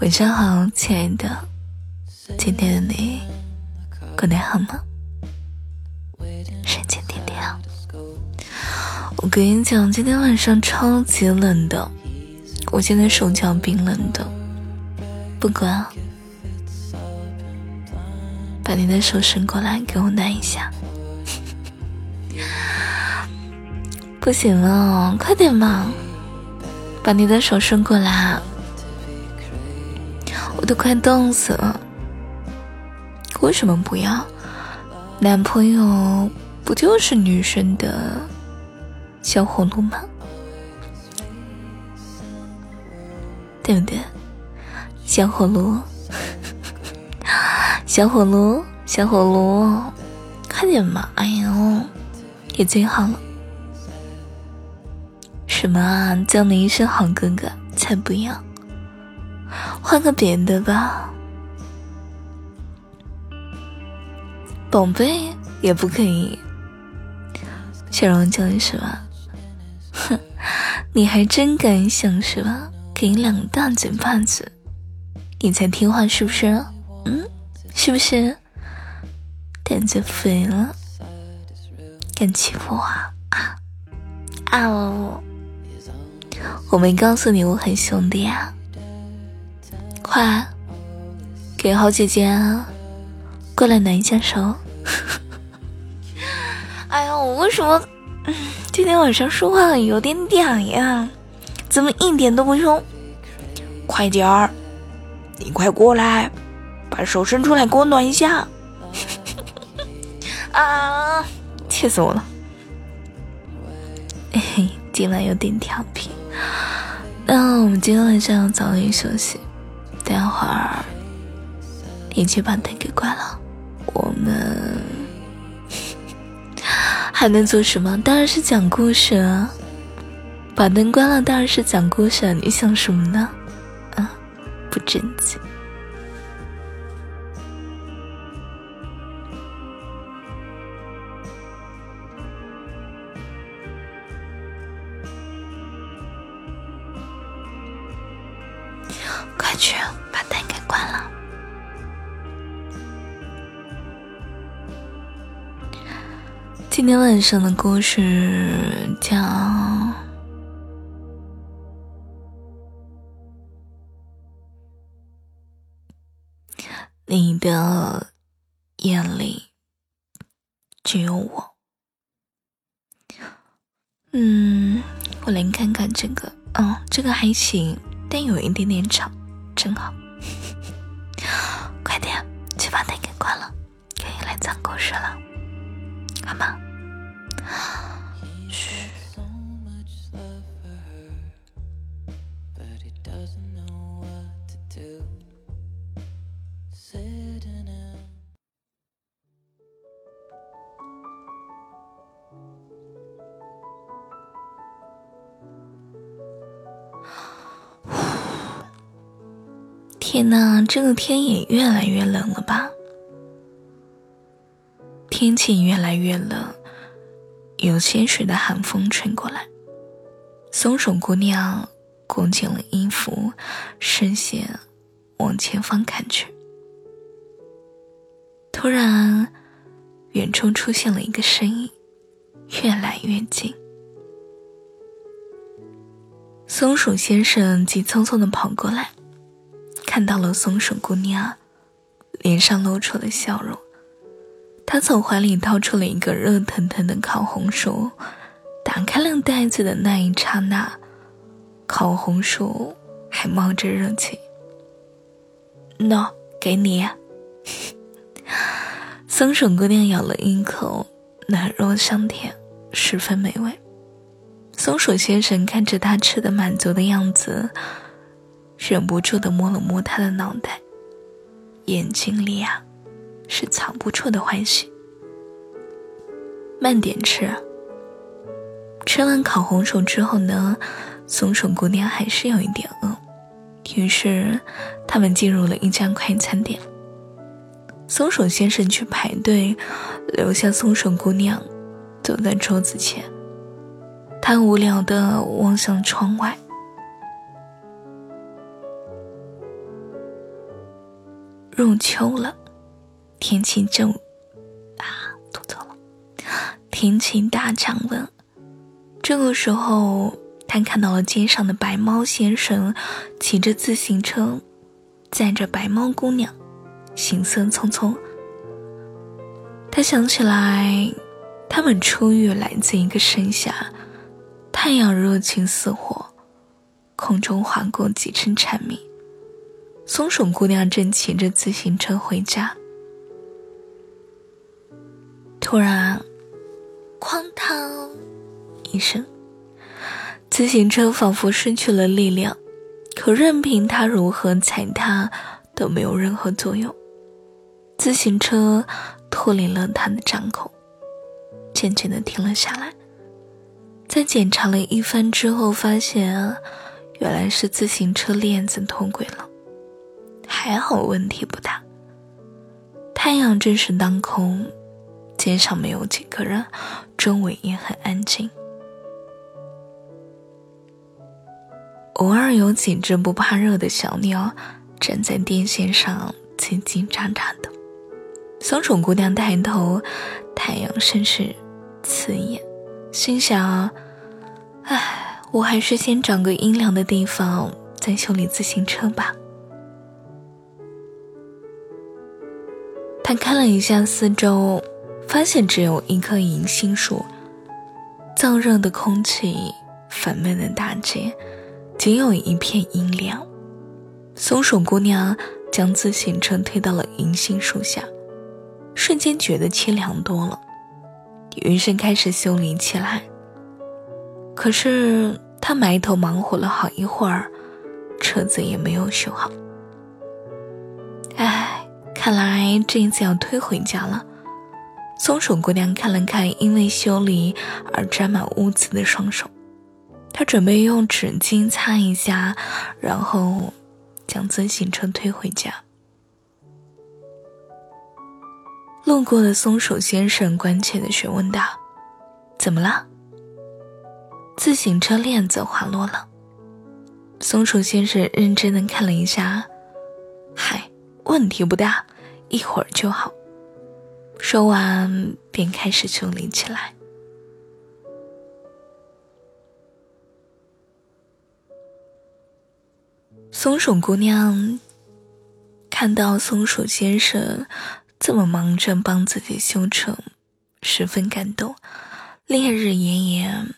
晚上好，亲爱的，今天的你过得好吗？神经天天好，我跟你讲，今天晚上超级冷的，我现在手脚冰冷的，不管，把你的手伸过来给我暖一下。不行了，快点嘛，把你的手伸过来。我都快冻死了，为什么不要？男朋友不就是女生的小火炉吗？对不对？小火炉，小火炉，小火炉，快点嘛！哎呦，也最好了。什么啊？叫你一声好哥哥，才不要。换个别的吧，宝贝也不可以。小荣叫你是吧？哼，你还真敢想是吧？给你两大嘴巴子，你才听话是不是？嗯，是不是？胆子肥了，敢欺负我啊？啊！我没告诉你我很凶的呀。快，给好姐姐过来暖一下手。哎呀，我为什么今天晚上说话有点嗲呀？怎么一点都不凶？快点儿，你快过来，把手伸出来给我暖一下。啊，气死我了！嘿嘿，今晚有点调皮。那我们今天晚上要早点休息。待会儿，你去把灯给关了。我们还能做什么？当然是讲故事啊！把灯关了，当然是讲故事。你想什么呢？啊，不正经。快去把灯给关了。今天晚上的故事叫《你的眼里只有我》。嗯，我来看看这个，嗯，这个还行。但有一点点吵，真好。快点去把灯给关了，可以来讲故事了，好吗？天呐，这个天也越来越冷了吧？天气越来越冷，有些许的寒风吹过来。松鼠姑娘裹紧了衣服，视线往前方看去。突然，远处出现了一个身影，越来越近。松鼠先生急匆匆的跑过来。看到了松鼠姑娘，脸上露出了笑容。他从怀里掏出了一个热腾腾的烤红薯，打开了袋子的那一刹那，烤红薯还冒着热气。喏，给你。松鼠姑娘咬了一口，软糯香甜，十分美味。松鼠先生看着她吃的满足的样子。忍不住的摸了摸他的脑袋，眼睛里啊，是藏不住的欢喜。慢点吃。吃完烤红薯之后呢，松鼠姑娘还是有一点饿，于是他们进入了一家快餐店。松鼠先生去排队，留下松鼠姑娘坐在桌子前。他无聊的望向窗外。入秋了，天气正啊，吐错了，天气大降温。这个时候，他看到了街上的白猫先生骑着自行车，载着白猫姑娘，行色匆匆。他想起来，他们初遇来自一个盛夏，太阳热情似火，空中划过几声蝉鸣。松鼠姑娘正骑着自行车回家，突然，哐当一声，自行车仿佛失去了力量，可任凭他如何踩踏，都没有任何作用。自行车。脱离了他的掌控，渐渐的停了下来。在检查了一番之后，发现原来是自行车链子脱轨了，还好问题不大。太阳正是当空，街上没有几个人，周围也很安静，偶尔有几只不怕热的小鸟站在电线上叽叽喳喳的。松鼠姑娘抬头，太阳甚是刺眼，心想：“唉，我还是先找个阴凉的地方再修理自行车吧。”他看了一下四周，发现只有一棵银杏树。燥热的空气，烦闷的大街，仅有一片阴凉。松鼠姑娘将自行车推到了银杏树下。瞬间觉得凄凉多了，于是开始修理起来。可是他埋头忙活了好一会儿，车子也没有修好。看来这一次要推回家了。松鼠姑娘看了看因为修理而沾满污渍的双手，她准备用纸巾擦一下，然后将自行车推回家。路过的松鼠先生关切的询问道：“怎么了？”自行车链子滑落了。松鼠先生认真的看了一下，“，问题不大，一会儿就好。”说完便开始修理起来。松鼠姑娘看到松鼠先生。这么忙着帮自己修车，十分感动，烈日炎炎。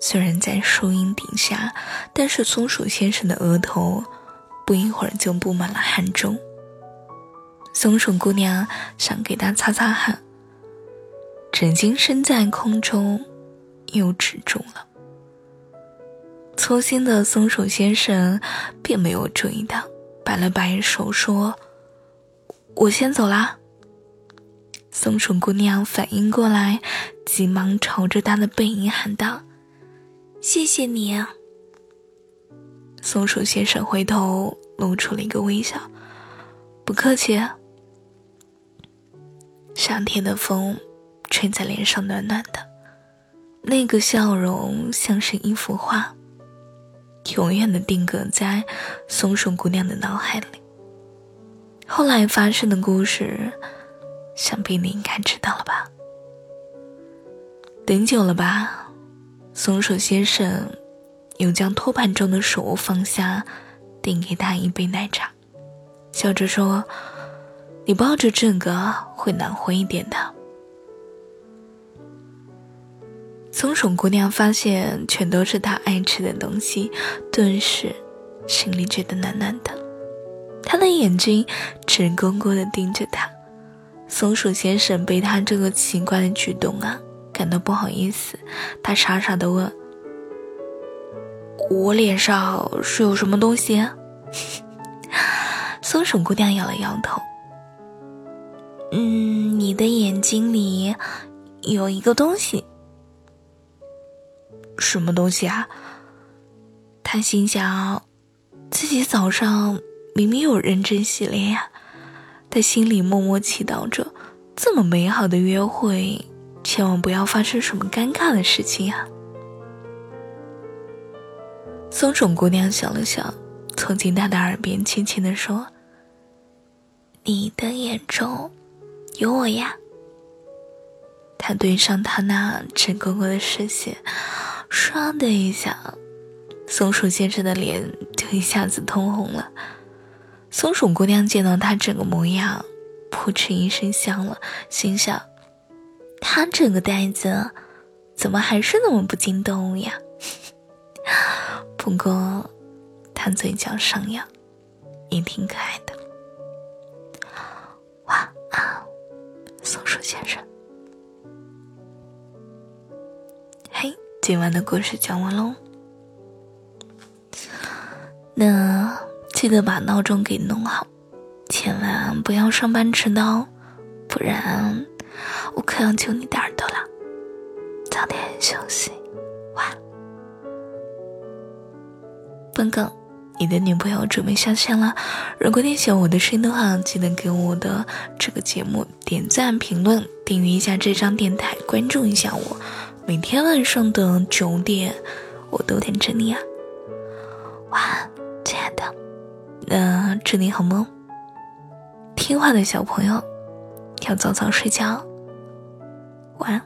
虽然在树荫底下，但是松鼠先生的额头不一会儿就布满了汗珠。松鼠姑娘想给他擦擦汗，纸巾升在空中，又止住了。粗心的松鼠先生并没有注意到，摆了摆手说。我先走啦。松鼠姑娘反应过来，急忙朝着他的背影喊道：“谢谢你。”松鼠先生回头露出了一个微笑：“不客气。”夏天的风吹在脸上，暖暖的，那个笑容像是一幅画，永远的定格在松鼠姑娘的脑海里。后来发生的故事，想必你应该知道了吧？等久了吧？松鼠先生又将托盘中的食物放下，递给他一杯奶茶，笑着说：“你抱着这个会暖和一点的。”松鼠姑娘发现全都是她爱吃的东西，顿时心里觉得暖暖的。他的眼睛直勾勾的盯着他，松鼠先生被他这个奇怪的举动啊感到不好意思，他傻傻的问：“我脸上是有什么东西？” 松鼠姑娘摇了摇头：“嗯，你的眼睛里有一个东西。什么东西啊？”他心想，自己早上。明明有认真洗脸呀，他心里默默祈祷着，这么美好的约会，千万不要发生什么尴尬的事情呀。松鼠姑娘想了想，凑近他的耳边轻轻地说：“你的眼中有我呀。他对上他那直勾勾的视线，唰的一下，松鼠先生的脸就一下子通红了。松鼠姑娘见到他这个模样，扑哧一声笑了，心想：他这个呆子，怎么还是那么不经动呀？不过，他嘴角上扬，也挺可爱的。先生。嘿，今晚的故事讲完喽。那记得把闹钟给弄好，千万不要上班迟到，不然我可要揪你的耳朵了。早点休息，晚安。本梗，你的女朋友准备下线了。如果你喜欢我的声音的话，记得给我的这个节目点赞、评论、订阅一下这张电台，关注一下我。每天晚上的九点，我都等着你啊！晚安，亲爱的。那祝你好梦。听话的小朋友，要早早睡觉。晚安